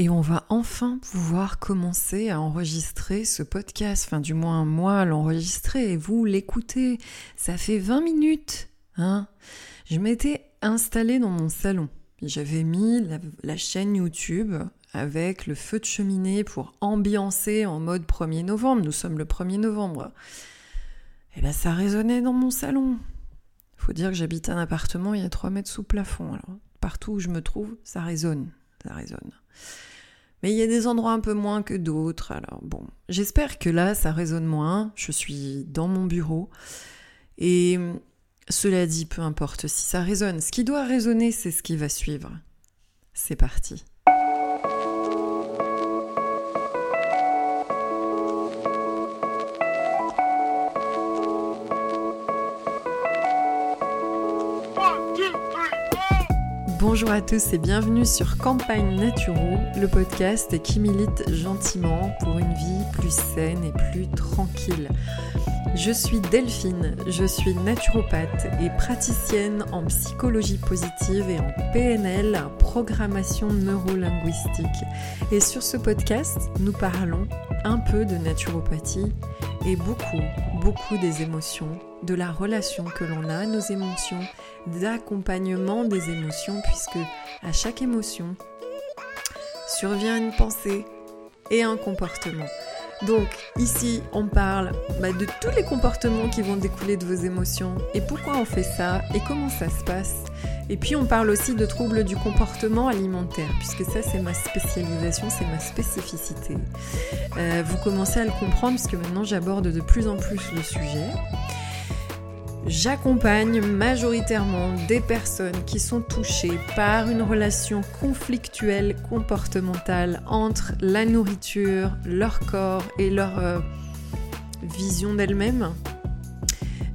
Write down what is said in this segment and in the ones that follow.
Et on va enfin pouvoir commencer à enregistrer ce podcast, enfin du moins moi l'enregistrer et vous l'écouter. Ça fait 20 minutes, hein Je m'étais installée dans mon salon. J'avais mis la, chaîne YouTube avec le feu de cheminée pour ambiancer en mode 1er novembre. Nous sommes le 1er novembre. Et bien ça résonnait dans mon salon. Faut dire que j'habite un appartement, il y a 3 mètres sous plafond. Alors partout où je me trouve, ça résonne. Ça résonne. Mais il y a des endroits un peu moins que d'autres. Alors bon, j'espère que là, ça résonne moins. Je suis dans mon bureau. Et cela dit, peu importe si ça résonne. Ce qui doit résonner, c'est ce qui va suivre. C'est parti. Bonjour à tous et bienvenue sur Campagne Naturo, le podcast qui milite gentiment pour une vie plus saine et plus tranquille. Je suis Delphine, je suis naturopathe et praticienne en psychologie positive et en PNL, programmation neurolinguistique. Et sur ce podcast, nous parlons un peu de naturopathie et beaucoup, beaucoup des émotions, de la relation que l'on a à nos émotions d'accompagnement des émotions puisque à chaque émotion survient une pensée et un comportement. Donc ici, on parle bah, de tous les comportements qui vont découler de vos émotions et pourquoi on fait ça et comment ça se passe. Et puis on parle aussi de troubles du comportement alimentaire, puisque ça c'est ma spécialisation, c'est ma spécificité. Euh, vous commencez à le comprendre, puisque maintenant j'aborde de plus en plus le sujet. J'accompagne majoritairement des personnes qui sont touchées par une relation conflictuelle comportementale entre la nourriture, leur corps et leur euh, vision d'elles-mêmes.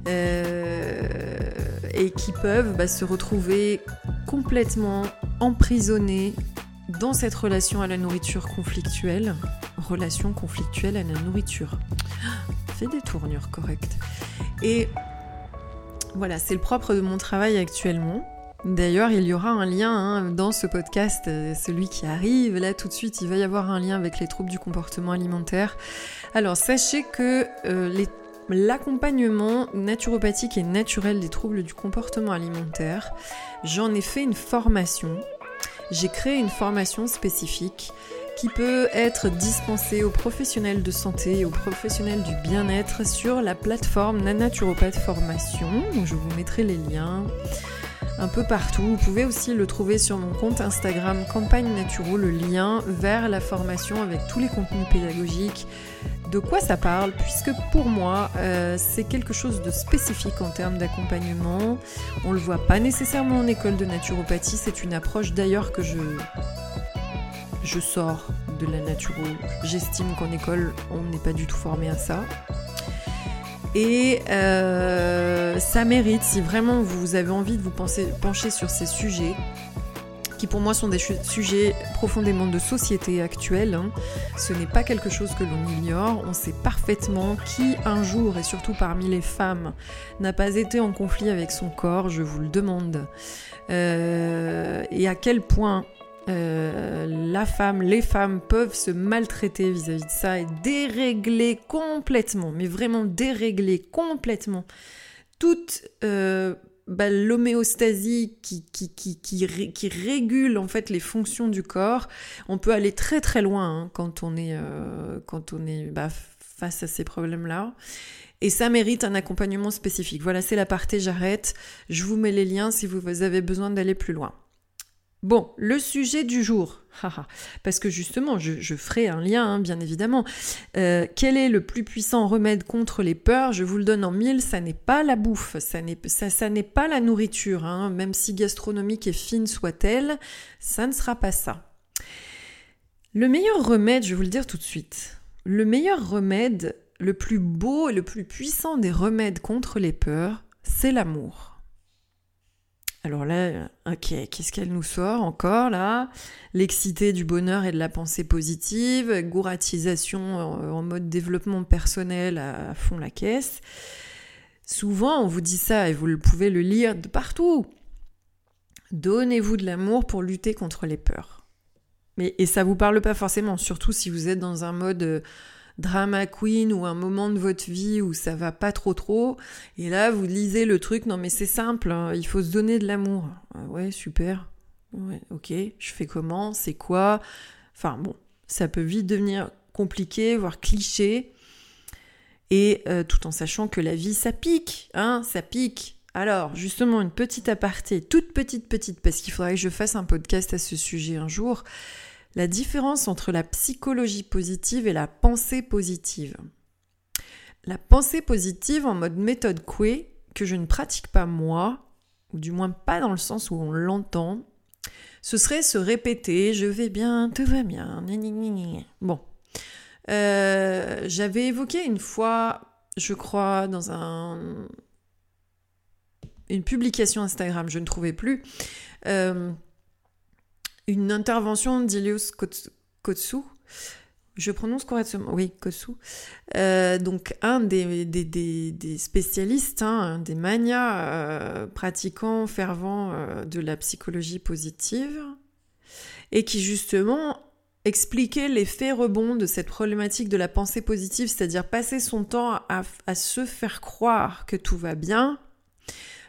Euh, et qui peuvent bah, se retrouver complètement emprisonnées dans cette relation à la nourriture conflictuelle. Relation conflictuelle à la nourriture. Fait des tournures correctes. Et voilà, c'est le propre de mon travail actuellement. D'ailleurs, il y aura un lien hein, dans ce podcast, euh, celui qui arrive, là tout de suite, il va y avoir un lien avec les troubles du comportement alimentaire. Alors, sachez que euh, l'accompagnement naturopathique et naturel des troubles du comportement alimentaire, j'en ai fait une formation. J'ai créé une formation spécifique qui peut être dispensé aux professionnels de santé et aux professionnels du bien-être sur la plateforme Nanaturopathe Formation. je vous mettrai les liens un peu partout. Vous pouvez aussi le trouver sur mon compte Instagram Campagne Naturo, le lien vers la formation avec tous les contenus pédagogiques. De quoi ça parle? Puisque pour moi, euh, c'est quelque chose de spécifique en termes d'accompagnement. On le voit pas nécessairement en école de naturopathie. C'est une approche d'ailleurs que je je sors de la nature. J'estime qu'en école, on n'est pas du tout formé à ça. Et euh, ça mérite, si vraiment vous avez envie de vous pencher sur ces sujets, qui pour moi sont des sujets profondément de société actuelle. Hein. Ce n'est pas quelque chose que l'on ignore. On sait parfaitement qui un jour, et surtout parmi les femmes, n'a pas été en conflit avec son corps, je vous le demande. Euh, et à quel point euh, la femme, les femmes peuvent se maltraiter vis-à-vis de ça et dérégler complètement, mais vraiment dérégler complètement toute euh, bah, l'homéostasie qui, qui, qui, qui, régule en fait les fonctions du corps. On peut aller très très loin hein, quand on est, euh, quand on est bah, face à ces problèmes-là. Et ça mérite un accompagnement spécifique. Voilà, c'est la partie j'arrête. Je vous mets les liens si vous avez besoin d'aller plus loin. Bon, le sujet du jour, parce que justement, je, ferai un lien, hein, bien évidemment. Euh, quel est le plus puissant remède contre les peurs? Je vous le donne en mille, ça n'est pas la bouffe, ça n'est pas la nourriture, hein. même si gastronomique et fine soit-elle, ça ne sera pas ça. Le meilleur remède, je vais vous le dire tout de suite, le meilleur remède, le plus beau et le plus puissant des remèdes contre les peurs, c'est l'amour. Alors là, ok, qu'est-ce qu'elle nous sort encore là? L'excité du bonheur et de la pensée positive, gouratisation en mode développement personnel à fond la caisse. Souvent, on vous dit ça et vous pouvez le lire de partout. Donnez-vous de l'amour pour lutter contre les peurs. Mais, et ça vous parle pas forcément, surtout si vous êtes dans un mode euh, drama queen ou un moment de votre vie où ça va pas trop trop. Et là, vous lisez le truc, non mais c'est simple, hein, il faut se donner de l'amour. Ah ouais, super. Ouais, ok, je fais comment? C'est quoi? Enfin bon, ça peut vite devenir compliqué, voire cliché. Et euh, tout en sachant que la vie, ça pique, hein, ça pique. Alors, justement, une petite aparté, toute petite, petite, parce qu'il faudrait que je fasse un podcast à ce sujet un jour la différence entre la psychologie positive et la pensée positive. La pensée positive en mode méthode Coué, que je ne pratique pas moi, ou du moins pas dans le sens où on l'entend, ce serait se répéter je vais bien, tout va bien. Bon. Euh, j'avais évoqué une fois, je crois, dans un, une publication Instagram, je ne trouvais plus, euh, une intervention d'Ilios Kotsu. Je prononce correctement, oui, Kotsu. Euh, donc, un des, des, spécialistes, hein, des manias euh, pratiquants, fervents euh, de la psychologie positive, et qui justement expliquait l'effet rebond de cette problématique de la pensée positive, c'est-à-dire passer son temps à se faire croire que tout va bien,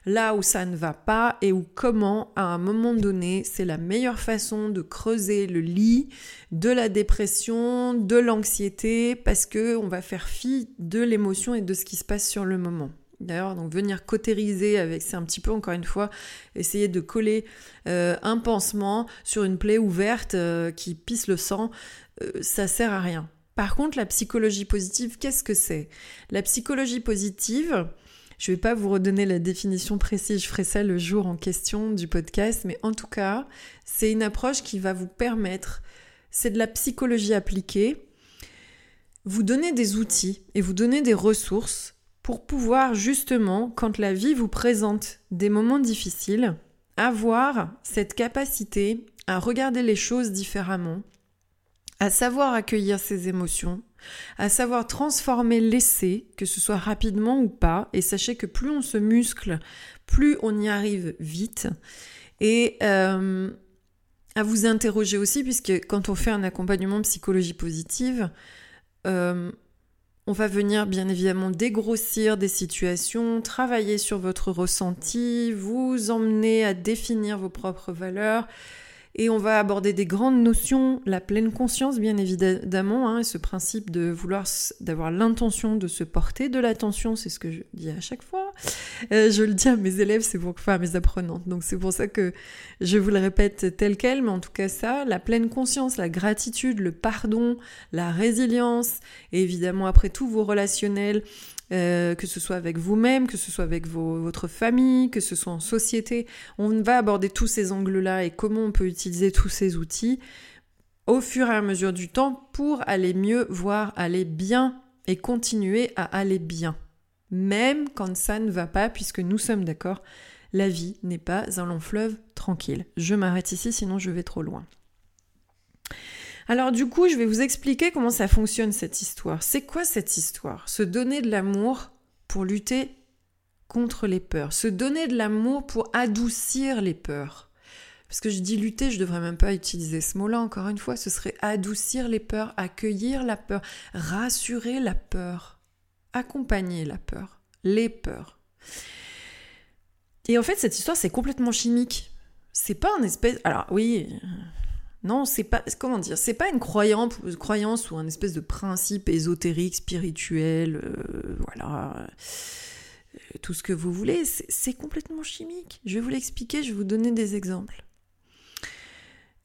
là où ça ne va pas et où comment, à un moment donné, c'est la meilleure façon de creuser le lit de la dépression, de l'anxiété, parce que on va faire fi de l'émotion et de ce qui se passe sur le moment. D'ailleurs, donc venir cautériser avec, c'est un petit peu encore une fois, essayer de coller euh, un pansement sur une plaie ouverte euh, qui pisse le sang, euh, ça sert à rien. Par contre, la psychologie positive, qu'est-ce que c'est? La psychologie positive, je ne vais pas vous redonner la définition précise, je ferai ça le jour en question du podcast, mais en tout cas, c'est une approche qui va vous permettre, c'est de la psychologie appliquée, vous donner des outils et vous donner des ressources pour pouvoir justement, quand la vie vous présente des moments difficiles, avoir cette capacité à regarder les choses différemment, à savoir accueillir ses émotions, à savoir transformer l'essai, que ce soit rapidement ou pas, et sachez que plus on se muscle, plus on y arrive vite, et euh, à vous interroger aussi, puisque quand on fait un accompagnement psychologie positive, euh, on va venir bien évidemment dégrossir des situations, travailler sur votre ressenti, vous emmener à définir vos propres valeurs, et on va aborder des grandes notions, la pleine conscience bien évidemment, hein, ce principe de vouloir d'avoir l'intention de se porter de l'attention, c'est ce que je dis à chaque fois. Euh, je le dis à mes élèves, c'est pour enfin à mes apprenantes. Donc c'est pour ça que je vous le répète tel quel, mais en tout cas ça, la pleine conscience, la gratitude, le pardon, la résilience, et évidemment après tout vos relationnels, euh, que ce soit avec vous-même, que ce soit avec votre famille, que ce soit en société. On va aborder tous ces angles-là et comment on peut utiliser tous ces outils au fur et à mesure du temps pour aller mieux, voire aller bien et continuer à aller bien. Même quand ça ne va pas, puisque nous sommes d'accord, la vie n'est pas un long fleuve tranquille. Je m'arrête ici, sinon je vais trop loin. Alors du coup, je vais vous expliquer comment ça fonctionne cette histoire. C'est quoi cette histoire? Se donner de l'amour pour lutter contre les peurs. Se donner de l'amour pour adoucir les peurs. Parce que je dis lutter, je devrais même pas utiliser ce mot-là encore une fois. Ce serait adoucir les peurs, accueillir la peur, rassurer la peur, accompagner la peur, les peurs. Et en fait, cette histoire, c'est complètement chimique. C'est pas un espèce. Alors oui, non, c'est pas comment dire, c'est pas une croyance, croyance ou un espèce de principe ésotérique, spirituel, euh, voilà, euh, tout ce que vous voulez. C'est complètement chimique. Je vais vous l'expliquer, je vais vous donner des exemples.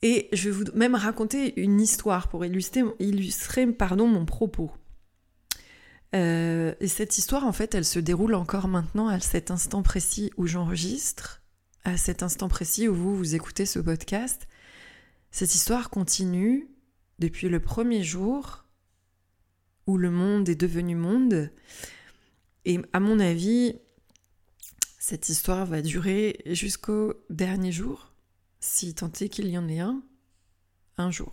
Et je vais vous même raconter une histoire pour illustrer, illustrer pardon, mon propos. Euh, et cette histoire, en fait, elle se déroule encore maintenant à cet instant précis où j'enregistre, à cet instant précis où vous, vous écoutez ce podcast. Cette histoire continue depuis le premier jour où le monde est devenu monde. Et à mon avis, cette histoire va durer jusqu'au dernier jour, si tant est qu'il y en ait un, un jour.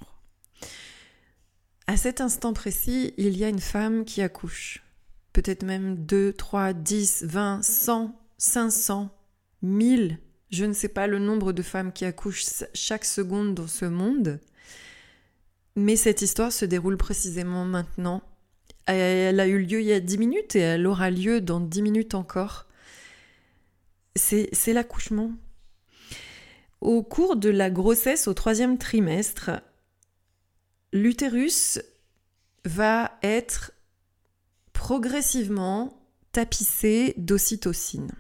À cet instant précis, il y a une femme qui accouche. Peut-être même 2, 3, 10, 20, 100, 500, 1000 je ne sais pas le nombre de femmes qui accouchent chaque seconde dans ce monde, Mais cette histoire se déroule précisément maintenant. Elle a eu lieu il y a 10 minutes et elle aura lieu dans 10 minutes encore. C'est l'accouchement. Au cours de la grossesse au troisième trimestre, l'utérus va être progressivement tapissé d'ocytocine.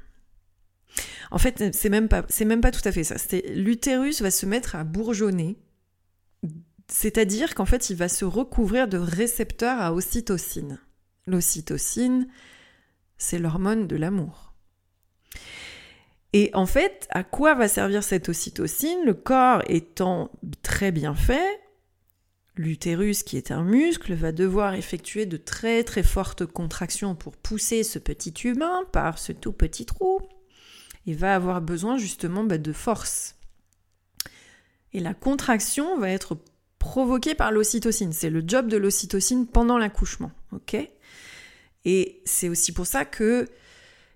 En fait, c'est même pas, même pas tout à fait ça. L'utérus va se mettre à bourgeonner, c'est-à-dire qu'en fait, il va se recouvrir de récepteurs à ocytocine. L'ocytocine, c'est l'hormone de l'amour. Et en fait, à quoi va servir cette ocytocine? Le corps étant très bien fait, l'utérus qui est un muscle va devoir effectuer de très très fortes contractions pour pousser ce petit humain par ce tout petit trou. Il va avoir besoin justement bah, de force. Et la contraction va être provoquée par l'ocytocine. C'est le job de l'ocytocine pendant l'accouchement. ok? Et c'est aussi pour ça que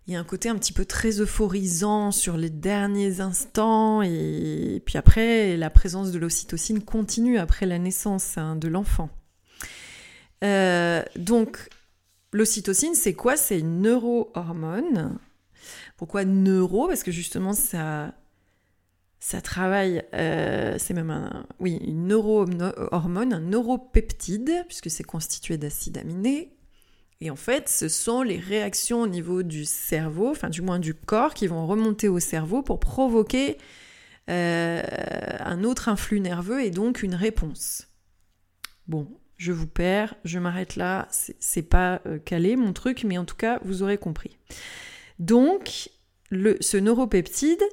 il y a un côté un petit peu très euphorisant sur les derniers instants et puis après la présence de l'ocytocine continue après la naissance hein, de l'enfant. Euh, donc l'ocytocine c'est quoi? C'est une neurohormone. Pourquoi neuro? Parce que justement ça ça travaille, euh, c'est même un, oui, une neurohormone, un neuropeptide, puisque c'est constitué d'acides aminés, et en fait, ce sont les réactions au niveau du cerveau, enfin du moins du corps, qui vont remonter au cerveau pour provoquer euh, un autre influx nerveux et donc une réponse. Bon, je vous perds, je m'arrête là, c'est pas euh, calé mon truc, mais en tout cas, vous aurez compris. Donc, ce neuropeptide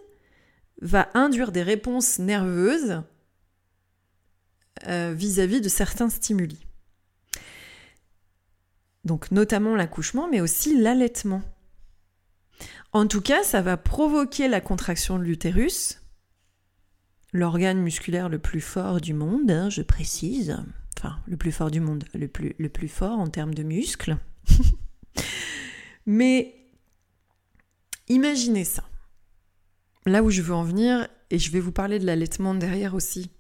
va induire des réponses nerveuses vis à -vis de certains stimuli donc notamment l'accouchement, mais aussi l'allaitement. En tout cas, ça va provoquer la contraction de l'utérus, l'organe musculaire le plus fort du monde, hein, je précise, enfin le plus fort du monde, le plus, le plus fort en termes de muscles. mais imaginez ça. Là où je veux en venir, et je vais vous parler de l'allaitement derrière aussi.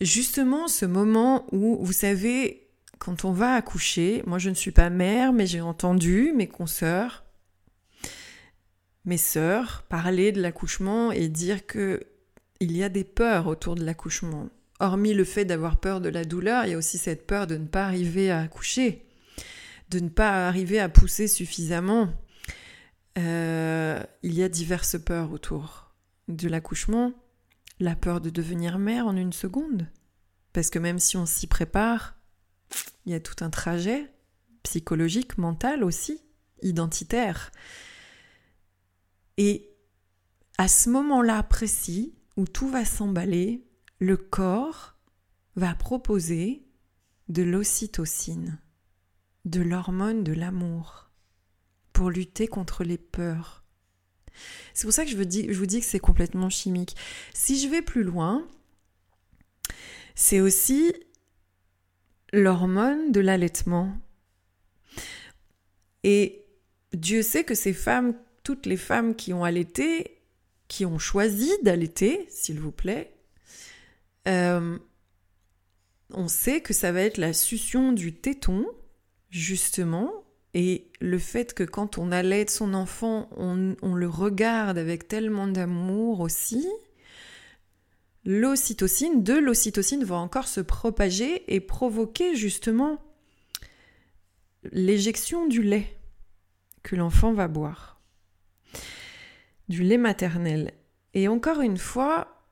Justement, ce moment où, vous savez, quand on va accoucher, moi je ne suis pas mère, mais j'ai entendu mes consoeurs, mes sœurs parler de l'accouchement et dire que il y a des peurs autour de l'accouchement. Hormis le fait d'avoir peur de la douleur, il y a aussi cette peur de ne pas arriver à accoucher, de ne pas arriver à pousser suffisamment. Euh, il y a diverses peurs autour de l'accouchement. La peur de devenir mère en une seconde. Parce que même si on s'y prépare, il y a tout un trajet psychologique, mental aussi, identitaire. Et à ce moment-là précis, où tout va s'emballer, le corps va proposer de l'ocytocine, de l'hormone de l'amour, pour lutter contre les peurs. C'est pour ça que je vous dis, que c'est complètement chimique. Si je vais plus loin, c'est aussi l'hormone de l'allaitement. Et Dieu sait que ces femmes, toutes les femmes qui ont allaité, qui ont choisi d'allaiter, s'il vous plaît, euh, on sait que ça va être la succion du téton, justement, et le fait que quand on allaite son enfant, on le regarde avec tellement d'amour aussi, l'ocytocine, de l'ocytocine va encore se propager et provoquer justement l'éjection du lait que l'enfant va boire, du lait maternel. Et encore une fois,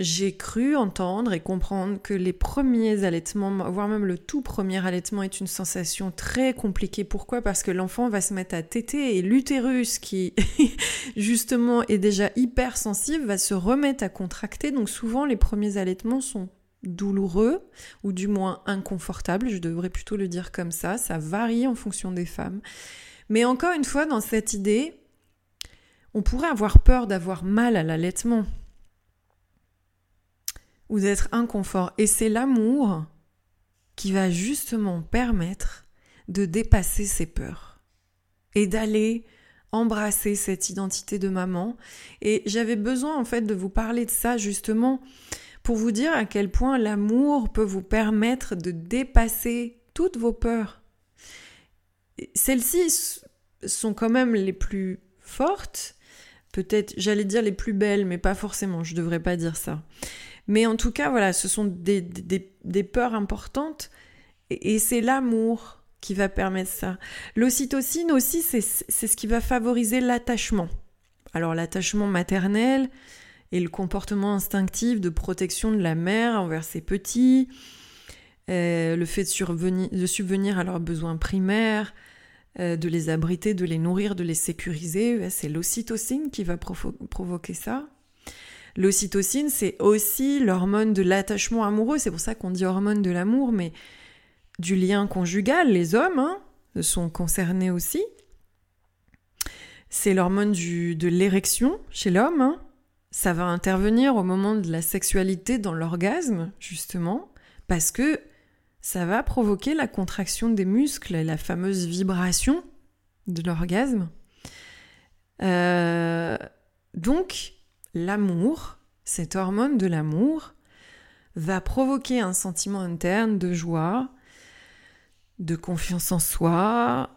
j'ai cru entendre et comprendre que les premiers allaitements, voire même le tout premier allaitement, est une sensation très compliquée. Pourquoi? Parce que l'enfant va se mettre à téter et l'utérus, qui justement est déjà hyper sensible, va se remettre à contracter. Donc souvent, les premiers allaitements sont douloureux ou du moins inconfortables, je devrais plutôt le dire comme ça. Ça varie en fonction des femmes. Mais encore une fois, dans cette idée, on pourrait avoir peur d'avoir mal à l'allaitement d'être inconfort. Et c'est l'amour qui va justement permettre de dépasser ses peurs et d'aller embrasser cette identité de maman. Et j'avais besoin en fait de vous parler de ça justement pour vous dire à quel point l'amour peut vous permettre de dépasser toutes vos peurs. Celles-ci sont quand même les plus fortes, peut-être, j'allais dire les plus belles, mais pas forcément, je devrais pas dire ça. Mais en tout cas, voilà, ce sont des, peurs importantes et, c'est l'amour qui va permettre ça. L'ocytocine aussi, c'est ce qui va favoriser l'attachement. Alors l'attachement maternel et le comportement instinctif de protection de la mère envers ses petits, euh, le fait de, de, subvenir à leurs besoins primaires, euh, de les abriter, de les nourrir, de les sécuriser, c'est l'ocytocine qui va provoquer ça. L'ocytocine, c'est aussi l'hormone de l'attachement amoureux. C'est pour ça qu'on dit hormone de l'amour, mais du lien conjugal. Les hommes hein, sont concernés aussi. C'est l'hormone de l'érection chez l'homme. Hein. Ça va intervenir au moment de la sexualité dans l'orgasme, justement, parce que ça va provoquer la contraction des muscles et la fameuse vibration de l'orgasme. Euh, donc, l'amour, cette hormone de l'amour, va provoquer un sentiment interne de joie, de confiance en soi,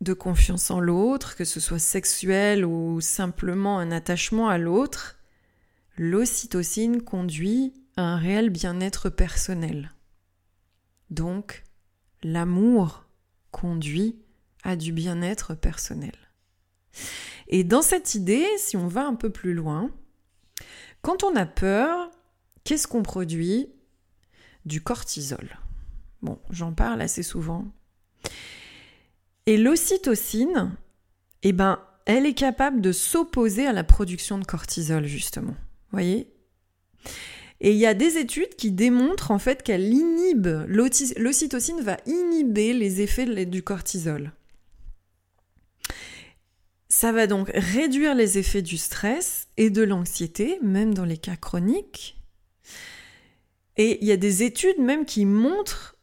de confiance en l'autre, que ce soit sexuel ou simplement un attachement à l'autre, l'ocytocine conduit à un réel bien-être personnel. Donc, l'amour conduit à du bien-être personnel. Et dans cette idée, si on va un peu plus loin, quand on a peur, qu'est-ce qu'on produit? Du cortisol. Bon, j'en parle assez souvent. Et l'ocytocine, eh ben, elle est capable de s'opposer à la production de cortisol, justement. Voyez? Et il y a des études qui démontrent en fait qu'elle inhibe, l'ocytocine va inhiber les effets du cortisol. Ça va donc réduire les effets du stress et de l'anxiété, même dans les cas chroniques. Et il y a des études même qui montrent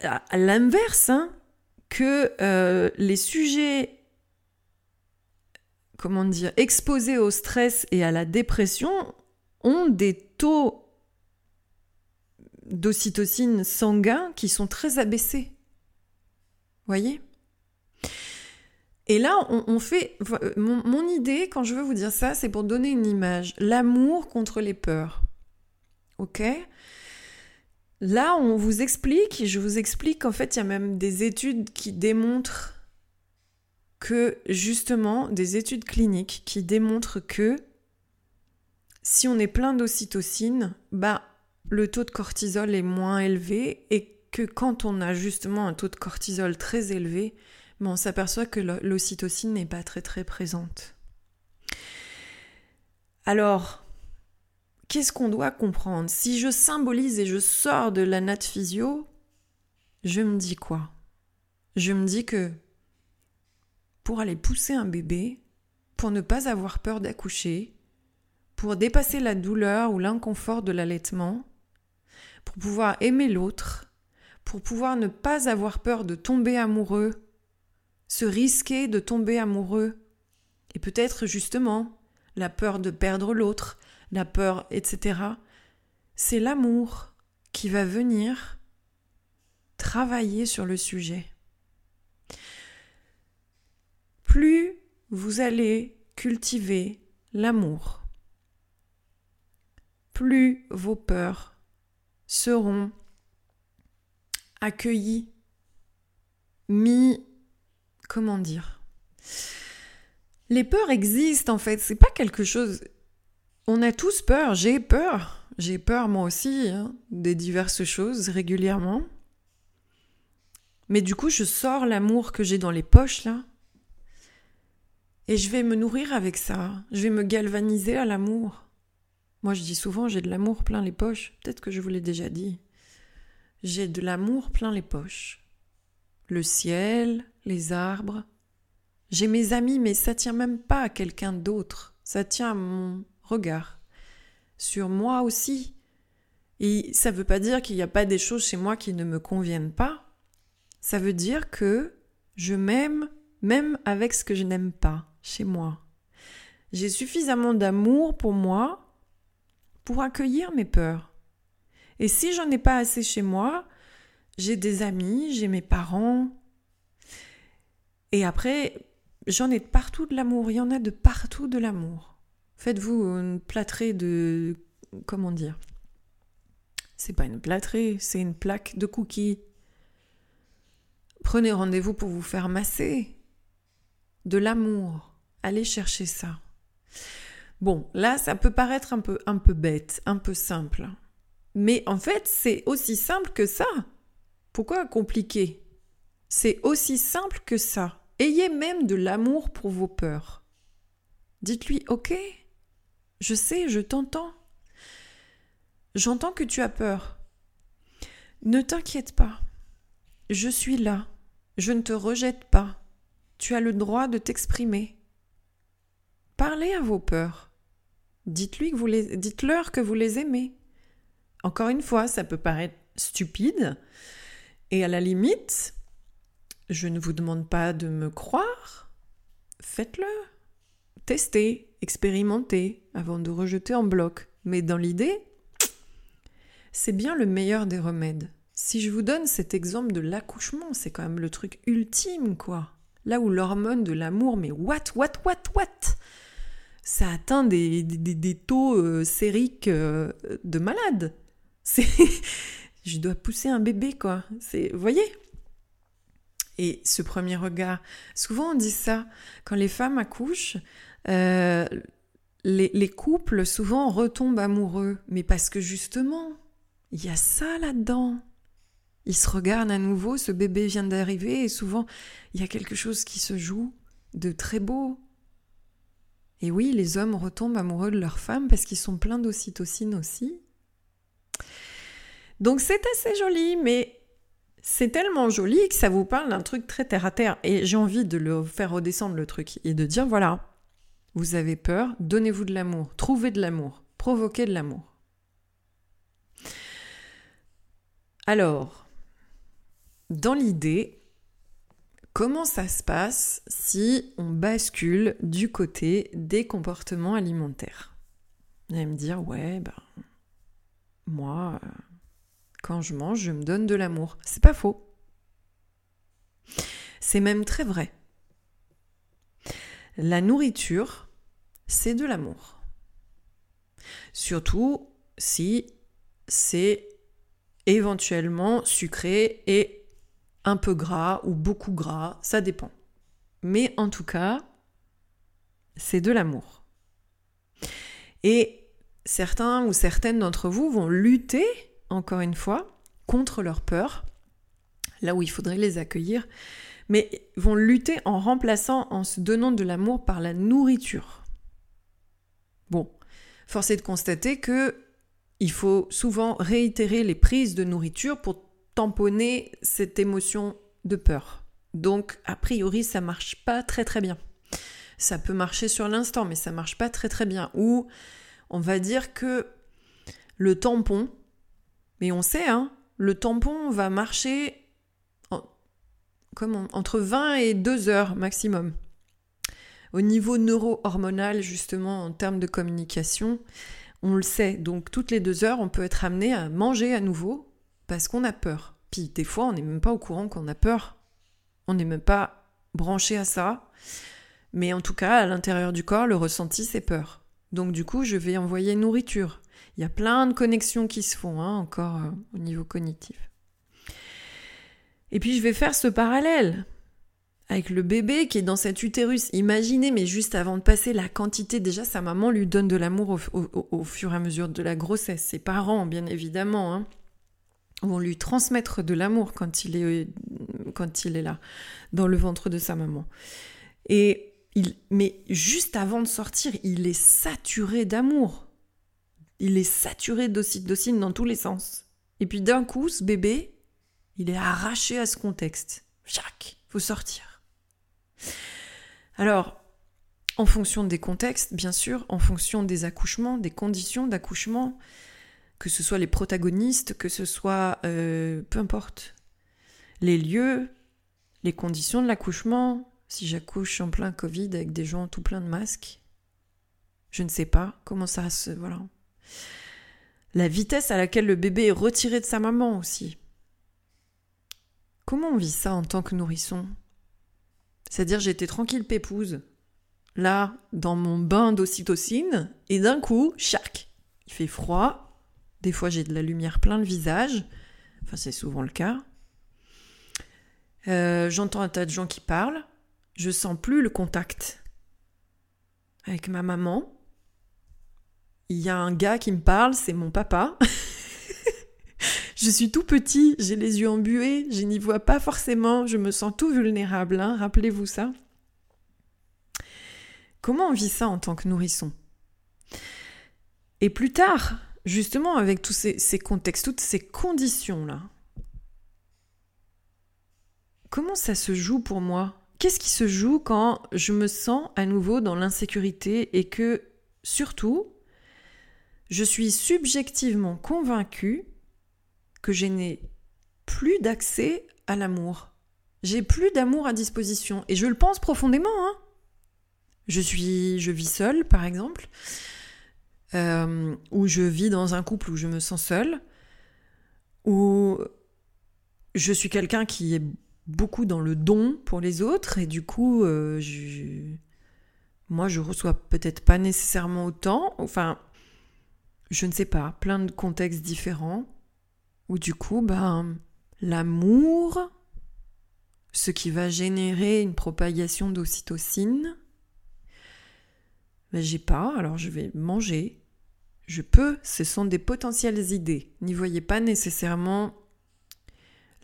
à l'inverse hein, que euh, les sujets comment dire exposés au stress et à la dépression ont des taux d'ocytocine sanguin qui sont très abaissés. Voyez? Et là, on, fait. Mon, idée, quand je veux vous dire ça, c'est pour donner une image. L'amour contre les peurs. Ok? Là, on vous explique, je vous explique qu'en fait, il y a même des études qui démontrent que, justement, des études cliniques qui démontrent que si on est plein d'ocytocine, bah, le taux de cortisol est moins élevé et que quand on a justement un taux de cortisol très élevé, mais on s'aperçoit que l'ocytocine n'est pas très très présente. Alors, qu'est-ce qu'on doit comprendre? Si je symbolise et je sors de la natte physio, je me dis quoi? Je me dis que pour aller pousser un bébé, pour ne pas avoir peur d'accoucher, pour dépasser la douleur ou l'inconfort de l'allaitement, pour pouvoir aimer l'autre, pour pouvoir ne pas avoir peur de tomber amoureux se risquer de tomber amoureux. Et peut-être justement la peur de perdre l'autre, la peur, etc. C'est l'amour qui va venir travailler sur le sujet. Plus vous allez cultiver l'amour, plus vos peurs seront accueillies, mis comment dire? Les peurs existent en fait, c'est pas quelque chose. On a tous peur, j'ai peur, j'ai peur moi aussi hein, des diverses choses régulièrement. Mais du coup, je sors l'amour que j'ai dans les poches là. Et je vais me nourrir avec ça. Je vais me galvaniser à l'amour. Moi, je dis souvent, j'ai de l'amour plein les poches. Peut-être que je vous l'ai déjà dit. J'ai de l'amour plein les poches le ciel, les arbres. J'ai mes amis, mais ça tient même pas à quelqu'un d'autre, ça tient à mon regard. Sur moi aussi. Et ça veut pas dire qu'il n'y a pas des choses chez moi qui ne me conviennent pas. Ça veut dire que je m'aime même avec ce que je n'aime pas chez moi. J'ai suffisamment d'amour pour moi pour accueillir mes peurs. Et si j'en ai pas assez chez moi, j'ai des amis, j'ai mes parents. Et après, j'en ai de partout de l'amour. Il y en a de partout de l'amour. Faites-vous une plâtrée de. Comment dire? C'est pas une plâtrée, c'est une plaque de cookies. Prenez rendez-vous pour vous faire masser. De l'amour. Allez chercher ça. Bon, là, ça peut paraître un peu, un peu bête, un peu simple. Mais en fait, c'est aussi simple que ça. Pourquoi compliqué? C'est aussi simple que ça. Ayez même de l'amour pour vos peurs. Dites-lui, ok, je sais, je t'entends. J'entends que tu as peur. Ne t'inquiète pas. Je suis là. Je ne te rejette pas. Tu as le droit de t'exprimer. Parlez à vos peurs. Dites-lui que vous les, dites-leur que vous les aimez. Encore une fois, ça peut paraître stupide, et à la limite, je ne vous demande pas de me croire. Faites-le. Testez, expérimentez avant de rejeter en bloc. Mais dans l'idée, c'est bien le meilleur des remèdes. Si je vous donne cet exemple de l'accouchement, c'est quand même le truc ultime, quoi. Là où l'hormone de l'amour, mais what, what, what, what? Ça atteint des, des, taux euh, sériques euh, de malade. Je dois pousser un bébé, quoi. C'est, vous voyez? Et ce premier regard, souvent on dit ça, quand les femmes accouchent, euh, les, les, couples souvent retombent amoureux, mais parce que justement, il y a ça là-dedans. Ils se regardent à nouveau, ce bébé vient d'arriver, et souvent, il y a quelque chose qui se joue de très beau. Et oui, les hommes retombent amoureux de leurs femmes parce qu'ils sont pleins d'ocytocine aussi. Donc c'est assez joli, mais c'est tellement joli que ça vous parle d'un truc très terre à terre. Et j'ai envie de le faire redescendre le truc et de dire voilà, vous avez peur, donnez-vous de l'amour, trouvez de l'amour, provoquez de l'amour. Alors, dans l'idée, comment ça se passe si on bascule du côté des comportements alimentaires? Vous allez me dire, ouais, ben, moi, euh, quand je mange, je me donne de l'amour. C'est pas faux. C'est même très vrai. La nourriture, c'est de l'amour. Surtout si c'est éventuellement sucré et un peu gras ou beaucoup gras, ça dépend. Mais en tout cas, c'est de l'amour. Et certains ou certaines d'entre vous vont lutter encore une fois, contre leur peur, là où il faudrait les accueillir, mais vont lutter en remplaçant, en se donnant de l'amour par la nourriture. Bon, force est de constater que il faut souvent réitérer les prises de nourriture pour tamponner cette émotion de peur. Donc, a priori, ça marche pas très très bien. Ça peut marcher sur l'instant, mais ça marche pas très très bien. Ou on va dire que le tampon, mais on sait, hein, le tampon va marcher entre 20 et 2 heures maximum. Au niveau neuro-hormonal, justement, en termes de communication, on le sait. Donc, toutes les deux heures, on peut être amené à manger à nouveau parce qu'on a peur. Puis, des fois, on n'est même pas au courant qu'on a peur. On n'est même pas branché à ça. Mais en tout cas, à l'intérieur du corps, le ressenti, c'est peur. Donc, du coup, je vais envoyer nourriture. Il y a plein de connexions qui se font hein, encore euh, au niveau cognitif. Et puis je vais faire ce parallèle avec le bébé qui est dans cet utérus. Imaginez, mais juste avant de passer, la quantité, déjà sa maman lui donne de l'amour au, fur et à mesure de la grossesse. Ses parents, bien évidemment, hein, vont lui transmettre de l'amour quand il est quand il est là, dans le ventre de sa maman. Et il, mais juste avant de sortir, il est saturé d'amour il est saturé d'ocytocine dans tous les sens. Et puis d'un coup, ce bébé, il est arraché à ce contexte. Chac, faut sortir. Alors, en fonction des contextes, bien sûr, en fonction des accouchements, des conditions d'accouchement, que ce soit les protagonistes, que ce soit euh, peu importe, les lieux, les conditions de l'accouchement, si j'accouche en plein Covid avec des gens tout plein de masques, je ne sais pas comment ça se. Voilà. La vitesse à laquelle le bébé est retiré de sa maman aussi. Comment on vit ça en tant que nourrisson? C'est-à-dire j'étais tranquille pépouse, là, dans mon bain d'ocytocine, et d'un coup, chac, il fait froid, des fois j'ai de la lumière plein le visage, enfin c'est souvent le cas. Euh, j'entends un tas de gens qui parlent, je sens plus le contact avec ma maman. Il y a un gars qui me parle, c'est mon papa. je suis tout petit, j'ai les yeux embués, je n'y vois pas forcément, je me sens tout vulnérable, hein, rappelez-vous ça. Comment on vit ça en tant que nourrisson? Et plus tard, justement, avec tous ces, ces contextes, toutes ces conditions-là, comment ça se joue pour moi? Qu'est-ce qui se joue quand je me sens à nouveau dans l'insécurité et que, surtout, je suis subjectivement convaincue que je n'ai plus d'accès à l'amour. J'ai plus d'amour à disposition. Et je le pense profondément. Hein. Je suis, je vis seule, par exemple, euh, ou je vis dans un couple où je me sens seule, ou je suis quelqu'un qui est beaucoup dans le don pour les autres et du coup, euh, moi, je reçois peut-être pas nécessairement autant. Enfin, je ne sais pas, plein de contextes différents où du coup, ben, l'amour, ce qui va générer une propagation d'ocytocine, ben, j'ai pas, alors je vais manger. Je peux, ce sont des potentielles idées. N'y voyez pas nécessairement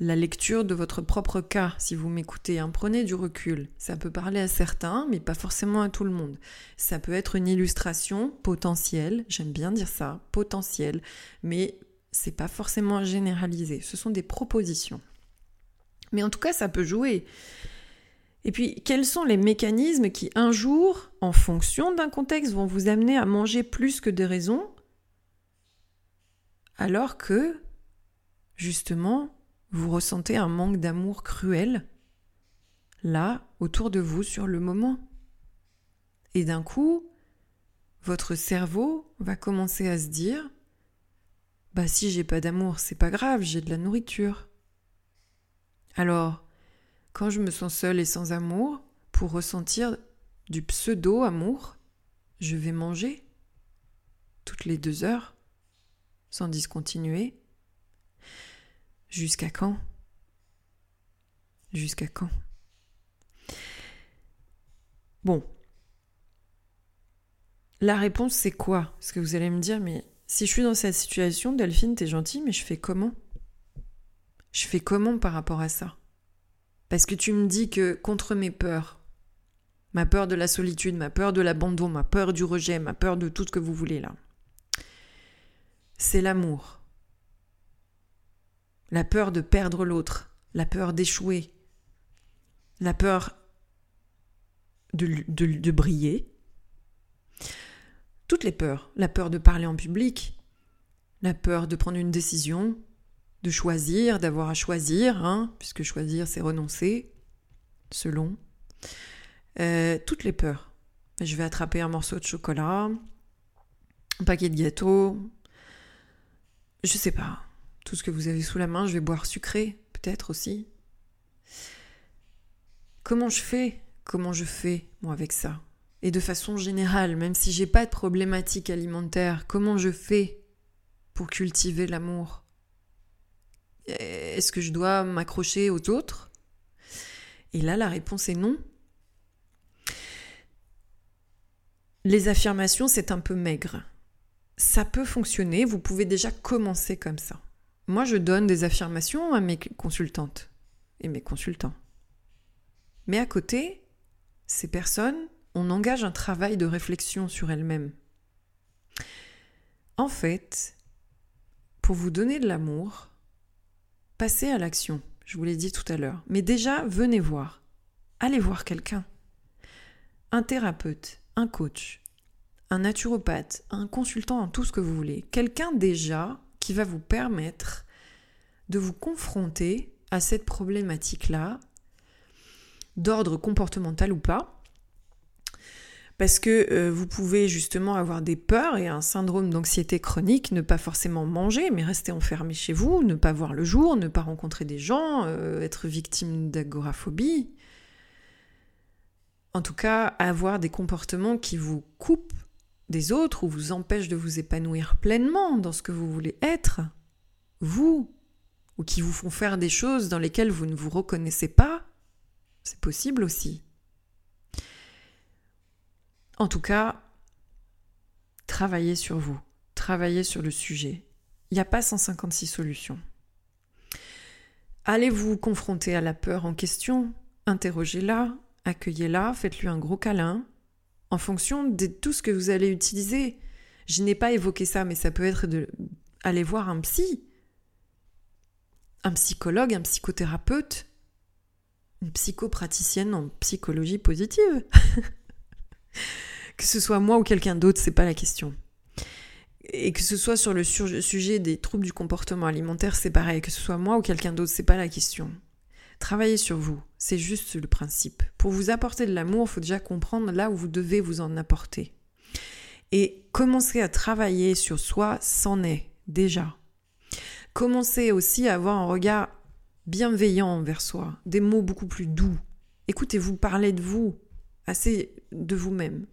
la lecture de votre propre cas, si vous m'écoutez. Hein. Prenez du recul. Ça peut parler à certains, mais pas forcément à tout le monde. Ça peut être une illustration potentielle, j'aime bien dire ça, potentielle, mais c'est pas forcément à généraliser. Ce sont des propositions. Mais en tout cas, ça peut jouer. Et puis, quels sont les mécanismes qui, un jour, en fonction d'un contexte, vont vous amener à manger plus que des raisons, alors que, justement, vous ressentez un manque d'amour cruel, là, autour de vous, sur le moment. Et d'un coup, votre cerveau va commencer à se dire Bah, si j'ai pas d'amour, c'est pas grave, j'ai de la nourriture. Alors, quand je me sens seule et sans amour, pour ressentir du pseudo-amour, je vais manger toutes les deux heures, sans discontinuer, Jusqu'à quand? Jusqu'à quand? Bon. La réponse, c'est quoi? Parce que vous allez me dire, mais si je suis dans cette situation, Delphine, t'es gentille, mais je fais comment? Je fais comment par rapport à ça? Parce que tu me dis que contre mes peurs, ma peur de la solitude, ma peur de l'abandon, ma peur du rejet, ma peur de tout ce que vous voulez là, c'est l'amour la peur de perdre l'autre, la peur d'échouer, la peur de, briller, toutes les peurs, la peur de parler en public, la peur de prendre une décision, de choisir, d'avoir à choisir, hein, puisque choisir c'est renoncer, selon, euh, toutes les peurs. Je vais attraper un morceau de chocolat, un paquet de gâteaux, je sais pas tout ce que vous avez sous la main, je vais boire sucré, peut-être aussi. Comment je fais? Comment je fais, moi, avec ça? Et de façon générale, même si j'ai pas de problématique alimentaire, comment je fais pour cultiver l'amour? Est-ce que je dois m'accrocher aux autres? Et là, la réponse est non. Les affirmations, c'est un peu maigre. Ça peut fonctionner, vous pouvez déjà commencer comme ça. Moi, je donne des affirmations à mes consultantes et mes consultants. Mais à côté, ces personnes, on engage un travail de réflexion sur elles-mêmes. En fait, pour vous donner de l'amour, passez à l'action, je vous l'ai dit tout à l'heure. Mais déjà, venez voir. Allez voir quelqu'un. Un thérapeute, un coach, un naturopathe, un consultant, tout ce que vous voulez. Quelqu'un déjà qui va vous permettre de vous confronter à cette problématique-là, d'ordre comportemental ou pas, Parce que euh, vous pouvez justement avoir des peurs et un syndrome d'anxiété chronique, ne pas forcément manger, mais rester enfermé chez vous, ne pas voir le jour, ne pas rencontrer des gens, euh, être victime d'agoraphobie. En tout cas, avoir des comportements qui vous coupent des autres ou vous empêchent de vous épanouir pleinement dans ce que vous voulez être, vous, ou qui vous font faire des choses dans lesquelles vous ne vous reconnaissez pas, c'est possible aussi. En tout cas, travaillez sur vous, travaillez sur le sujet. Il n'y a pas 156 solutions. Allez vous confronter à la peur en question, interrogez-la, accueillez-la, faites-lui un gros câlin, en fonction de tout ce que vous allez utiliser. Je n'ai pas évoqué ça, mais ça peut être de aller voir un psy, un psychologue, un psychothérapeute, une psychopraticienne en psychologie positive. que ce soit moi ou quelqu'un d'autre, c'est pas la question. Et que ce soit sur le sujet des troubles du comportement alimentaire, c'est pareil. Que ce soit moi ou quelqu'un d'autre, c'est pas la question. Travaillez sur vous, c'est juste le principe. Pour vous apporter de l'amour, il faut déjà comprendre là où vous devez vous en apporter. Et commencer à travailler sur soi s'en est déjà. Commencez aussi à avoir un regard bienveillant envers soi, des mots beaucoup plus doux. Écoutez-vous parler de vous, assez de vous-même.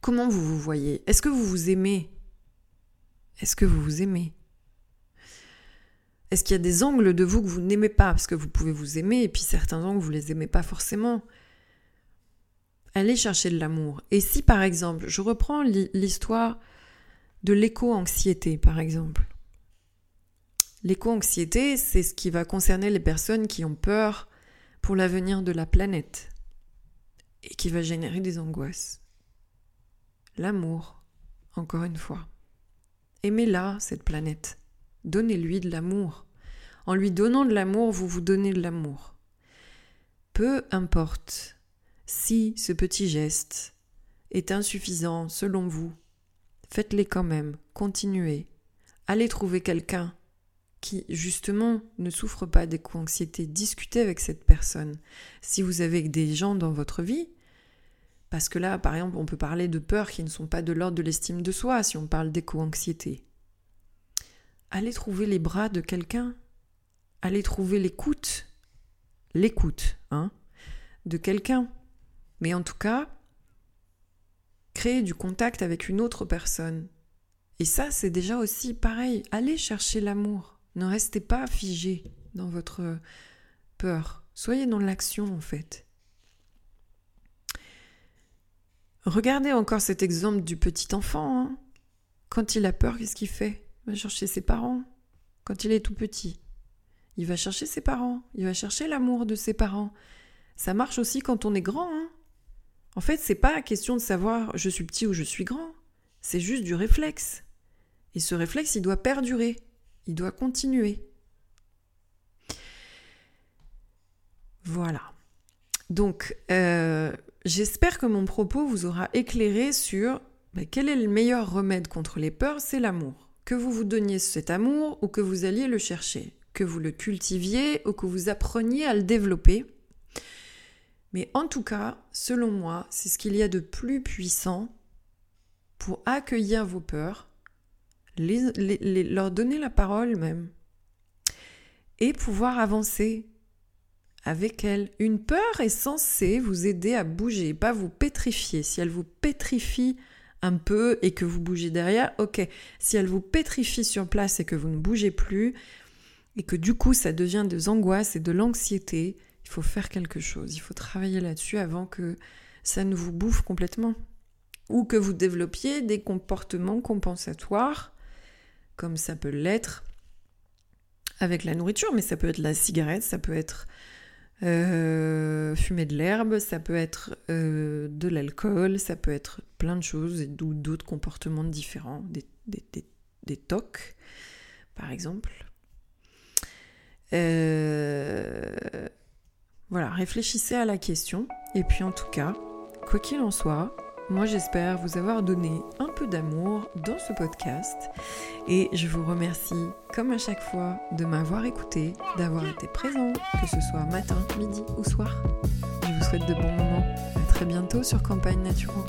Comment vous vous voyez? Est-ce que vous vous aimez? Est-ce que vous vous aimez? Est-ce qu'il y a des angles de vous que vous n'aimez pas Parce que vous pouvez vous aimer et puis certains angles, vous les aimez pas forcément? Allez chercher de l'amour. Et si par exemple, je reprends l'histoire de l'éco-anxiété par exemple. L'éco-anxiété, c'est ce qui va concerner les personnes qui ont peur pour l'avenir de la planète et qui va générer des angoisses l'amour, encore une fois. Aimez-la, cette planète. Donnez-lui de l'amour. En lui donnant de l'amour, vous vous donnez de l'amour. Peu importe si ce petit geste est insuffisant selon vous, faites-les quand même, continuez. Allez trouver quelqu'un qui, justement, ne souffre pas d'éco-anxiété. Discutez avec cette personne. Si vous avez des gens dans votre vie parce que là, par exemple, on peut parler de peurs qui ne sont pas de l'ordre de l'estime de soi si on parle d'éco-anxiété. Allez trouver les bras de quelqu'un. Allez trouver l'écoute. L'écoute, hein, de quelqu'un. Mais en tout cas, créer du contact avec une autre personne. Et ça, c'est déjà aussi pareil. Allez chercher l'amour. Ne restez pas figé dans votre peur. Soyez dans l'action, en fait. Regardez encore cet exemple du petit enfant. Hein. Quand il a peur, qu'est-ce qu'il fait? Va chercher ses parents. Quand il est tout petit, il va chercher ses parents. Il va chercher l'amour de ses parents. Ça marche aussi quand on est grand. Hein. En fait, c'est pas question de savoir je suis petit ou je suis grand. C'est juste du réflexe. Et ce réflexe, il doit perdurer. Il doit continuer. Voilà. Donc, euh, J'espère que mon propos vous aura éclairé sur bah, quel est le meilleur remède contre les peurs, c'est l'amour. Que vous vous donniez cet amour ou que vous alliez le chercher, que vous le cultiviez ou que vous appreniez à le développer. Mais en tout cas, selon moi, c'est ce qu'il y a de plus puissant pour accueillir vos peurs, leur donner la parole même, et pouvoir avancer avec elle. Une peur est censée vous aider à bouger, pas vous pétrifier. Si elle vous pétrifie un peu et que vous bougez derrière, ok. Si elle vous pétrifie sur place et que vous ne bougez plus, et que du coup ça devient des angoisses et de l'anxiété, il faut faire quelque chose. Il faut travailler là-dessus avant que ça ne vous bouffe complètement. Ou que vous développiez des comportements compensatoires, comme ça peut l'être avec la nourriture, mais ça peut être la cigarette, ça peut être euh, fumer de l'herbe, ça peut être euh, de l'alcool, ça peut être plein de choses, et d'autres comportements différents, des, tocs, par exemple. Euh, voilà, réfléchissez à la question, et puis en tout cas, quoi qu'il en soit, moi, j'espère vous avoir donné un peu d'amour dans ce podcast et je vous remercie, comme à chaque fois, de m'avoir écouté, d'avoir été présent, que ce soit matin, midi ou soir. Je vous souhaite de bons moments. À très bientôt sur Campagne Naturo.